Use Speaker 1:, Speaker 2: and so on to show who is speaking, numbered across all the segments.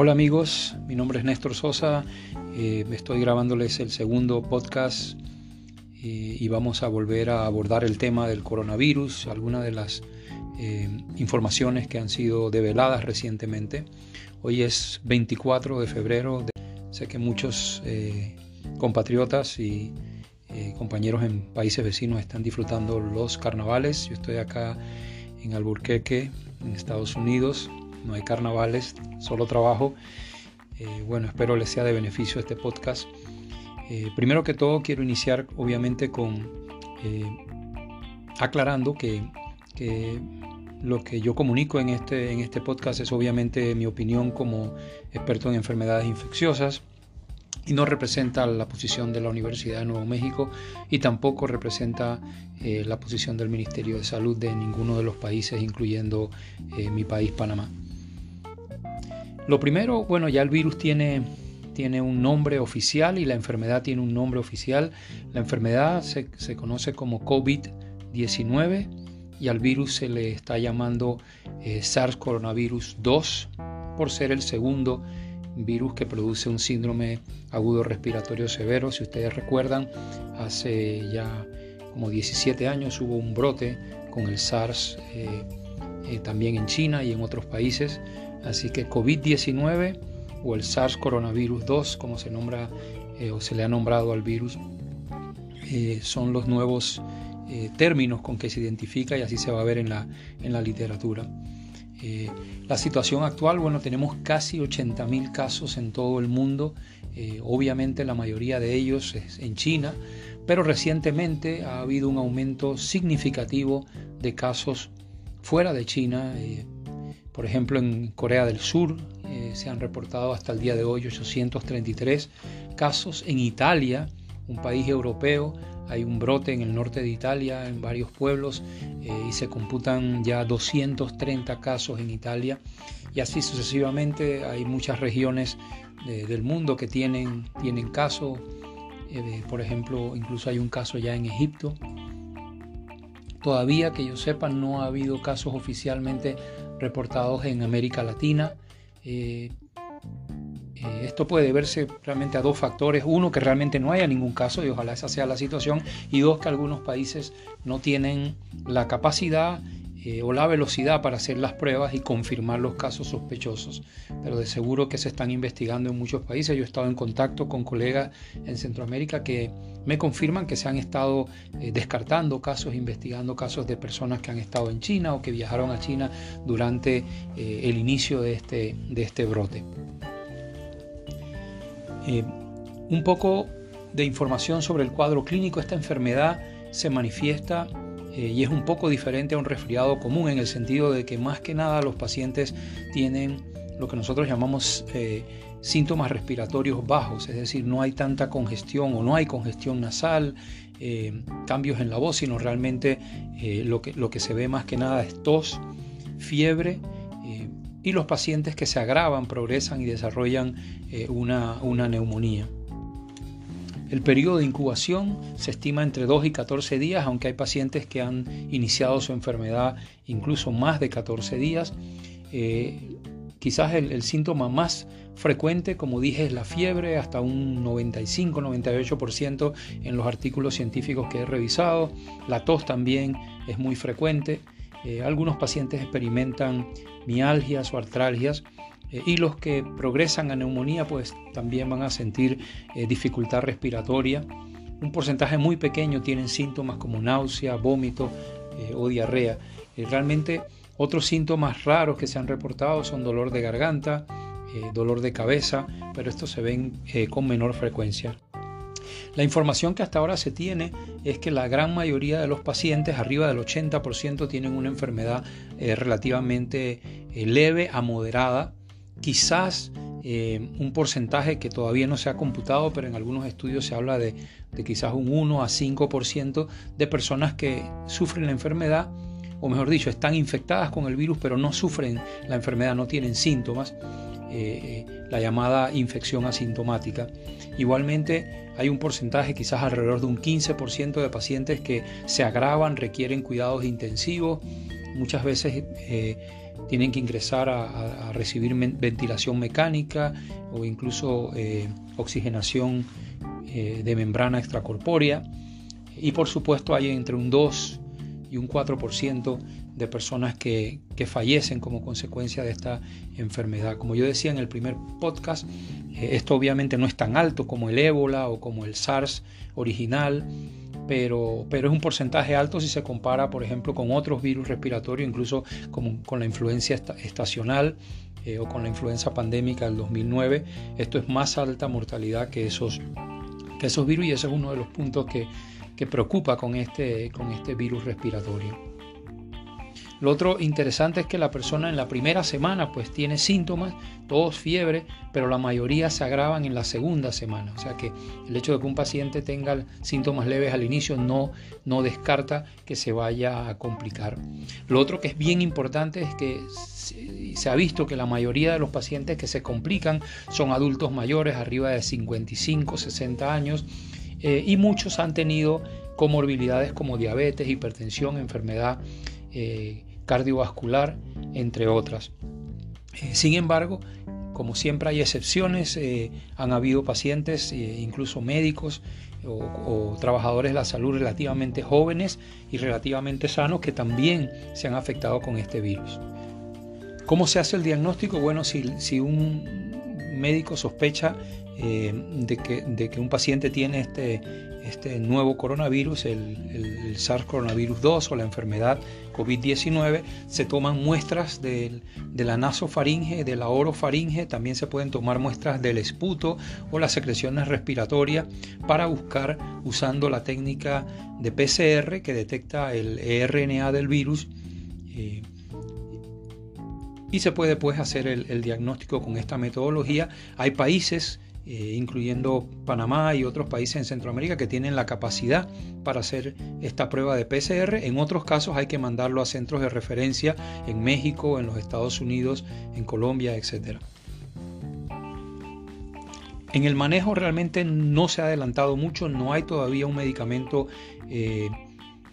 Speaker 1: Hola amigos, mi nombre es Néstor Sosa, eh, estoy grabándoles el segundo podcast eh, y vamos a volver a abordar el tema del coronavirus, algunas de las eh, informaciones que han sido develadas recientemente. Hoy es 24 de febrero, sé que muchos compatriotas y compañeros en países vecinos están disfrutando los carnavales, yo estoy acá en Alburquerque, en Estados Unidos, no hay carnavales, solo trabajo. Eh, bueno, espero les sea de beneficio este podcast. Eh, primero que todo quiero iniciar obviamente con eh, aclarando que, lo que yo comunico en este, en este podcast es obviamente mi opinión como experto en enfermedades infecciosas y no representa la posición de la Universidad de Nuevo México y tampoco representa la posición del Ministerio de Salud de ninguno de los países, incluyendo mi país, Panamá. Lo primero, bueno, ya el virus tiene, tiene un nombre oficial y la enfermedad tiene un nombre oficial. La enfermedad se, conoce como COVID-19 y al virus se le está llamando eh, SARS coronavirus 2 por ser el segundo virus que produce un síndrome agudo respiratorio severo. Si ustedes recuerdan, hace ya como 17 años hubo un brote con el SARS eh, eh, también en China y en otros países. Así que COVID-19 o el SARS coronavirus 2, como se eh, o se le ha nombrado al virus, eh, son los nuevos eh, términos con que se identifica y así se va a ver en la, en la literatura. la situación actual, bueno, tenemos casi 80.000 casos en todo el mundo, obviamente la mayoría de ellos es en China, pero recientemente ha habido un aumento significativo de casos fuera de China, por ejemplo, en Corea del Sur eh, se han reportado hasta el día de hoy 833 casos. En Italia, un país europeo, hay un brote en el norte de Italia, en varios pueblos, eh, y se computan ya 230 casos en Italia. Y así sucesivamente hay muchas regiones del mundo que tienen, casos. Eh, por ejemplo, incluso hay un caso ya en Egipto. Todavía que yo sepa no ha habido casos oficialmente reportados en América Latina. Eh, eh, esto puede verse realmente a dos factores. Uno, que realmente no haya ningún caso y ojalá esa sea la situación. Y dos, que algunos países no tienen la capacidad eh, o la velocidad para hacer las pruebas y confirmar los casos sospechosos. Pero de seguro que se están investigando en muchos países. Yo he estado en contacto con colegas en Centroamérica que me confirman que se han estado eh, descartando casos, investigando casos de personas que han estado en China o que viajaron a China durante eh, el inicio de este, de este brote. un poco de información sobre el cuadro clínico. Esta enfermedad se manifiesta eh, y es un poco diferente a un resfriado común en el sentido de que más que nada los pacientes tienen lo que nosotros llamamos eh, síntomas respiratorios bajos, es decir, no hay tanta congestión o no hay congestión nasal, eh, cambios en la voz, sino realmente lo, que, lo que se ve más que nada es tos, fiebre y los pacientes que se agravan, progresan y desarrollan una, una neumonía. El periodo de incubación se estima entre 2 y 14 días, aunque hay pacientes que han iniciado su enfermedad incluso más de 14 días. Eh, quizás el, síntoma más frecuente, como dije, es la fiebre, hasta un 95-98% en los artículos científicos que he revisado. La tos también es muy frecuente. Eh, algunos pacientes experimentan mialgias o artralgias eh, y los que progresan a neumonía pues también van a sentir eh, dificultad respiratoria. Un porcentaje muy pequeño tienen síntomas como náusea, vómito eh, o diarrea. realmente otros síntomas raros que se han reportado son dolor de garganta, dolor de cabeza, pero estos se ven con menor frecuencia. La información que hasta ahora se tiene es que la gran mayoría de los pacientes, arriba del 80%, tienen una enfermedad relativamente leve a moderada quizás eh, un porcentaje que todavía no se ha computado, pero en algunos estudios se habla de, quizás un 1 a 5% de personas que sufren la enfermedad, o mejor dicho, están infectadas con el virus, pero no sufren la enfermedad, no tienen síntomas, eh, la llamada infección asintomática. Igualmente hay un porcentaje, quizás alrededor de un 15% de pacientes que se agravan, requieren cuidados intensivos muchas veces tienen que ingresar a, recibir ventilación mecánica o incluso oxigenación de membrana extracorpórea. Y por supuesto hay entre un 2 y un 4% de personas que, fallecen como consecuencia de esta enfermedad. Como yo decía en el primer podcast, eh, esto obviamente no es tan alto como el ébola o como el SARS original, pero, pero, es un porcentaje alto si se compara, por ejemplo, con otros virus respiratorios, incluso con, la influencia estacional eh, o con la influenza pandémica del 2009. Esto es más alta mortalidad que esos, que esos virus y ese es uno de los puntos que, que preocupa con este, con este virus respiratorio. Lo otro interesante es que la persona en la primera semana pues tiene síntomas, todos fiebre, pero la mayoría se agravan en la segunda semana. O sea que el hecho de que un paciente tenga síntomas leves al inicio no, no descarta que se vaya a complicar. Lo otro que es bien importante es que se ha visto que la mayoría de los pacientes que se complican son adultos mayores, arriba de 55, 60 años, eh, y muchos han tenido comorbilidades como diabetes, hipertensión, enfermedad eh, cardiovascular, entre otras. Eh, sin embargo, como siempre hay excepciones, eh, han habido pacientes, eh, incluso médicos o, trabajadores de la salud relativamente jóvenes y relativamente sanos que también se han afectado con este virus. ¿Cómo se hace el diagnóstico? Bueno, si, un médico sospecha de, que, de, que, un paciente tiene este, este nuevo coronavirus, el, SARS coronavirus 2 o la enfermedad COVID-19, se toman muestras de, la nasofaringe, de la orofaringe, también se pueden tomar muestras del esputo o las secreciones respiratorias para buscar usando la técnica de PCR que detecta el RNA del virus. Eh, y se puede pues hacer el, el diagnóstico con esta metodología. Hay países eh, incluyendo Panamá y otros países en Centroamérica que tienen la capacidad para hacer esta prueba de PCR. En otros casos hay que mandarlo a centros de referencia en México, en los Estados Unidos, en Colombia, etc. En el manejo realmente no se ha adelantado mucho, no hay todavía un medicamento eh,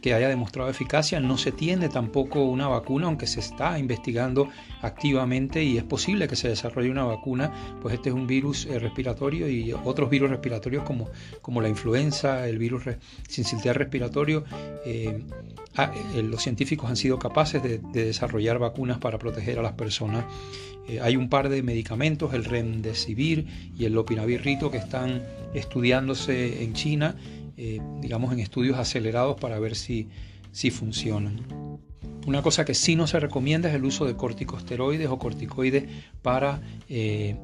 Speaker 1: que haya demostrado eficacia. No se tiene tampoco una vacuna, aunque se está investigando activamente y es posible que se desarrolle una vacuna, pues este es un virus eh, respiratorio y otros virus respiratorios como, como la influenza, el virus sin sincitial respiratorio. Eh, ah, eh, los científicos han sido capaces de, desarrollar vacunas para proteger a las personas. hay un par de medicamentos, el Remdesivir y el Lopinavir-Rito, que están estudiándose en China eh, digamos, en estudios acelerados para ver si, si funcionan. Una cosa que sí no se recomienda es el uso de corticosteroides o corticoides para, eh,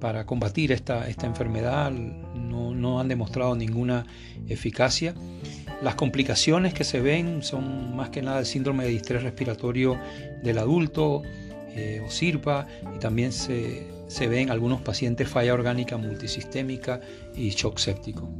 Speaker 1: para combatir esta, esta enfermedad. No, no, han demostrado ninguna eficacia. Las complicaciones que se ven son más que nada el síndrome de distrés respiratorio del adulto eh, o SIRPA y también se, se ven algunos pacientes falla orgánica multisistémica y shock séptico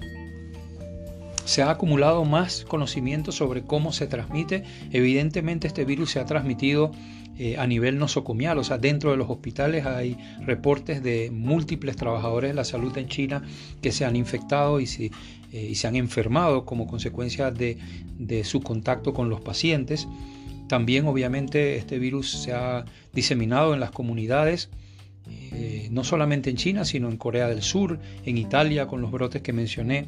Speaker 1: se ha acumulado más conocimiento sobre cómo se transmite. Evidentemente este virus se ha transmitido eh, a nivel nosocomial, o sea, dentro de los hospitales hay reportes de múltiples trabajadores de la salud en China que se han infectado y se, eh, han enfermado como consecuencia de, de su contacto con los pacientes. También obviamente este virus se ha diseminado en las comunidades eh, no solamente en China, sino en Corea del Sur, en Italia, con los brotes que mencioné.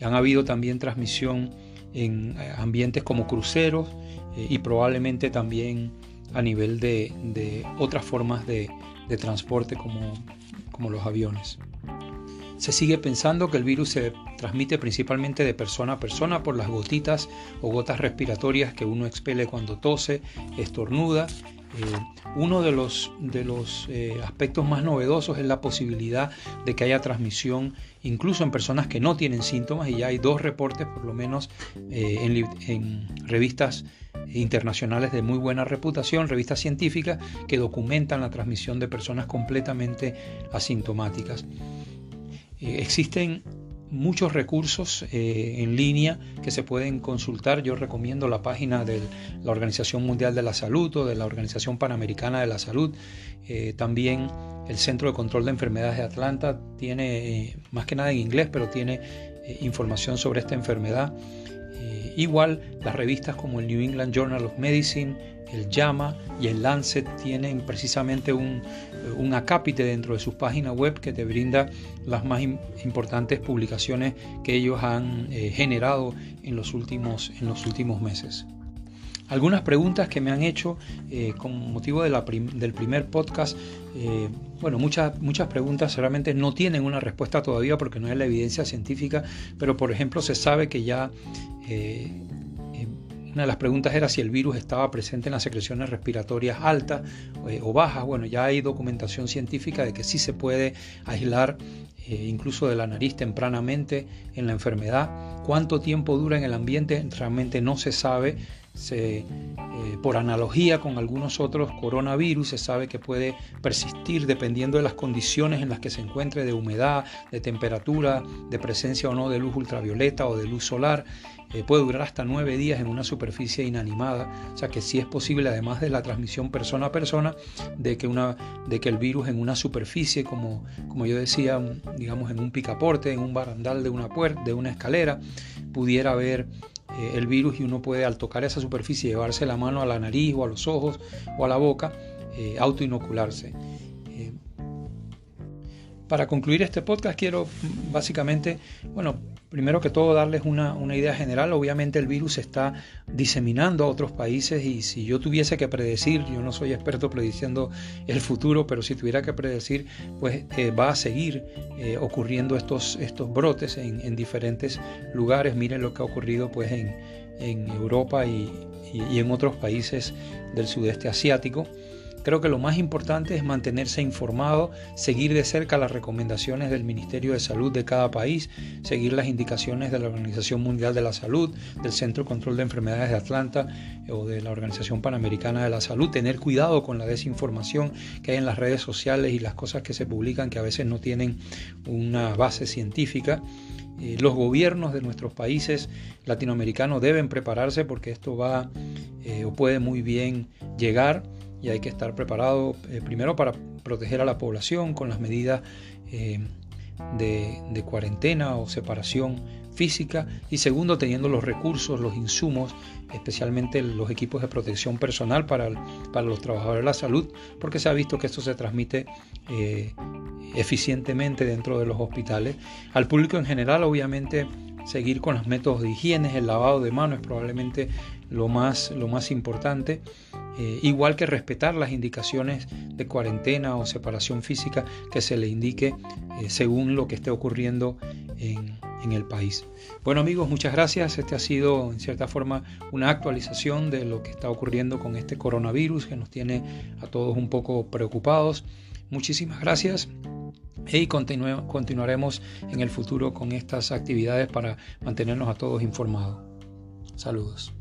Speaker 1: Han habido también transmisión en eh, ambientes como cruceros eh, y probablemente también a nivel de, otras formas de, transporte como, como los aviones. Se sigue pensando que el virus se transmite principalmente de persona a persona por las gotitas o gotas respiratorias que uno expele cuando tose, estornuda uno de los, de los eh, aspectos más novedosos es la posibilidad de que haya transmisión incluso en personas que no tienen síntomas y ya hay dos reportes por lo menos eh, en, revistas internacionales de muy buena reputación, revistas científicas que documentan la transmisión de personas completamente asintomáticas. existen muchos recursos eh, en línea que se pueden consultar. Yo recomiendo la página de la Organización Mundial de la Salud o de la Organización Panamericana de la Salud. Eh, también el Centro de Control de Enfermedades de Atlanta tiene, eh, más que nada en inglés, pero tiene información sobre esta enfermedad. Igual las revistas como el New England Journal of Medicine, el JAMA y el Lancet tienen precisamente un, un acápite dentro de sus páginas web que te brinda las más importantes publicaciones que ellos han eh, generado en los, últimos, en los últimos meses. Algunas preguntas que me han hecho eh, con motivo del primer podcast, eh, bueno, muchas, muchas preguntas realmente no tienen una respuesta todavía porque no hay la evidencia científica, pero por ejemplo se sabe que ya una de las preguntas era si el virus estaba presente en las secreciones respiratorias altas eh, o bajas. Bueno, ya hay documentación científica de que sí se puede aislar eh, incluso de la nariz tempranamente en la enfermedad. Cuánto tiempo dura en el ambiente realmente no se sabe. Se, eh, por analogía con algunos otros coronavirus, se sabe que puede persistir dependiendo de las condiciones en las que se encuentre, de humedad, de temperatura, de presencia o no de luz ultravioleta o de luz solar. Eh, puede durar hasta nueve días en una superficie inanimada, o sea que sí es posible, además de la transmisión persona a persona, de que, una, de que el virus en una superficie, como, como yo decía, digamos en un picaporte, en un barandal de una puerta, de una escalera, pudiera haber eh, el virus y uno puede al tocar esa superficie llevarse la mano a la nariz o a los ojos o a la boca, eh, autoinocularse. Para concluir este podcast quiero básicamente, bueno, primero que todo darles una, idea general. Obviamente el virus se está diseminando a otros países y si yo tuviese que predecir, yo no soy experto prediciendo el futuro, pero si tuviera que predecir, pues eh, va a seguir eh, ocurriendo estos, estos brotes en, diferentes lugares. Miren lo que ha ocurrido pues en, Europa y en otros países del sudeste asiático. Creo que lo más importante es mantenerse informado, seguir de cerca las recomendaciones del Ministerio de Salud de cada país, seguir las indicaciones de la Organización Mundial de la Salud, del Centro de Control de Enfermedades de Atlanta eh, o de la Organización Panamericana de la Salud, tener cuidado con la desinformación que hay en las redes sociales y las cosas que se publican que a veces no tienen una base científica. Eh, los gobiernos de nuestros países latinoamericanos deben prepararse porque esto va eh, o puede muy bien llegar y hay que estar preparado eh, primero para proteger a la población con las medidas eh, de, cuarentena o separación física y segundo teniendo los recursos, los insumos, especialmente los equipos de protección personal para, para los trabajadores de la salud, porque se ha visto que esto se transmite eh, eficientemente dentro de los hospitales. Al público en general, obviamente, seguir con los métodos de higiene, el lavado de manos es probablemente lo más, lo más importante, eh, igual que respetar las indicaciones de cuarentena o separación física que se le indique eh, según lo que esté ocurriendo en, en el país. Bueno amigos, muchas gracias. Este ha sido en cierta forma una actualización de lo que está ocurriendo con este coronavirus que nos tiene a todos un poco preocupados. Muchísimas gracias y continuaremos en el futuro con estas actividades para mantenernos a todos informados. Saludos.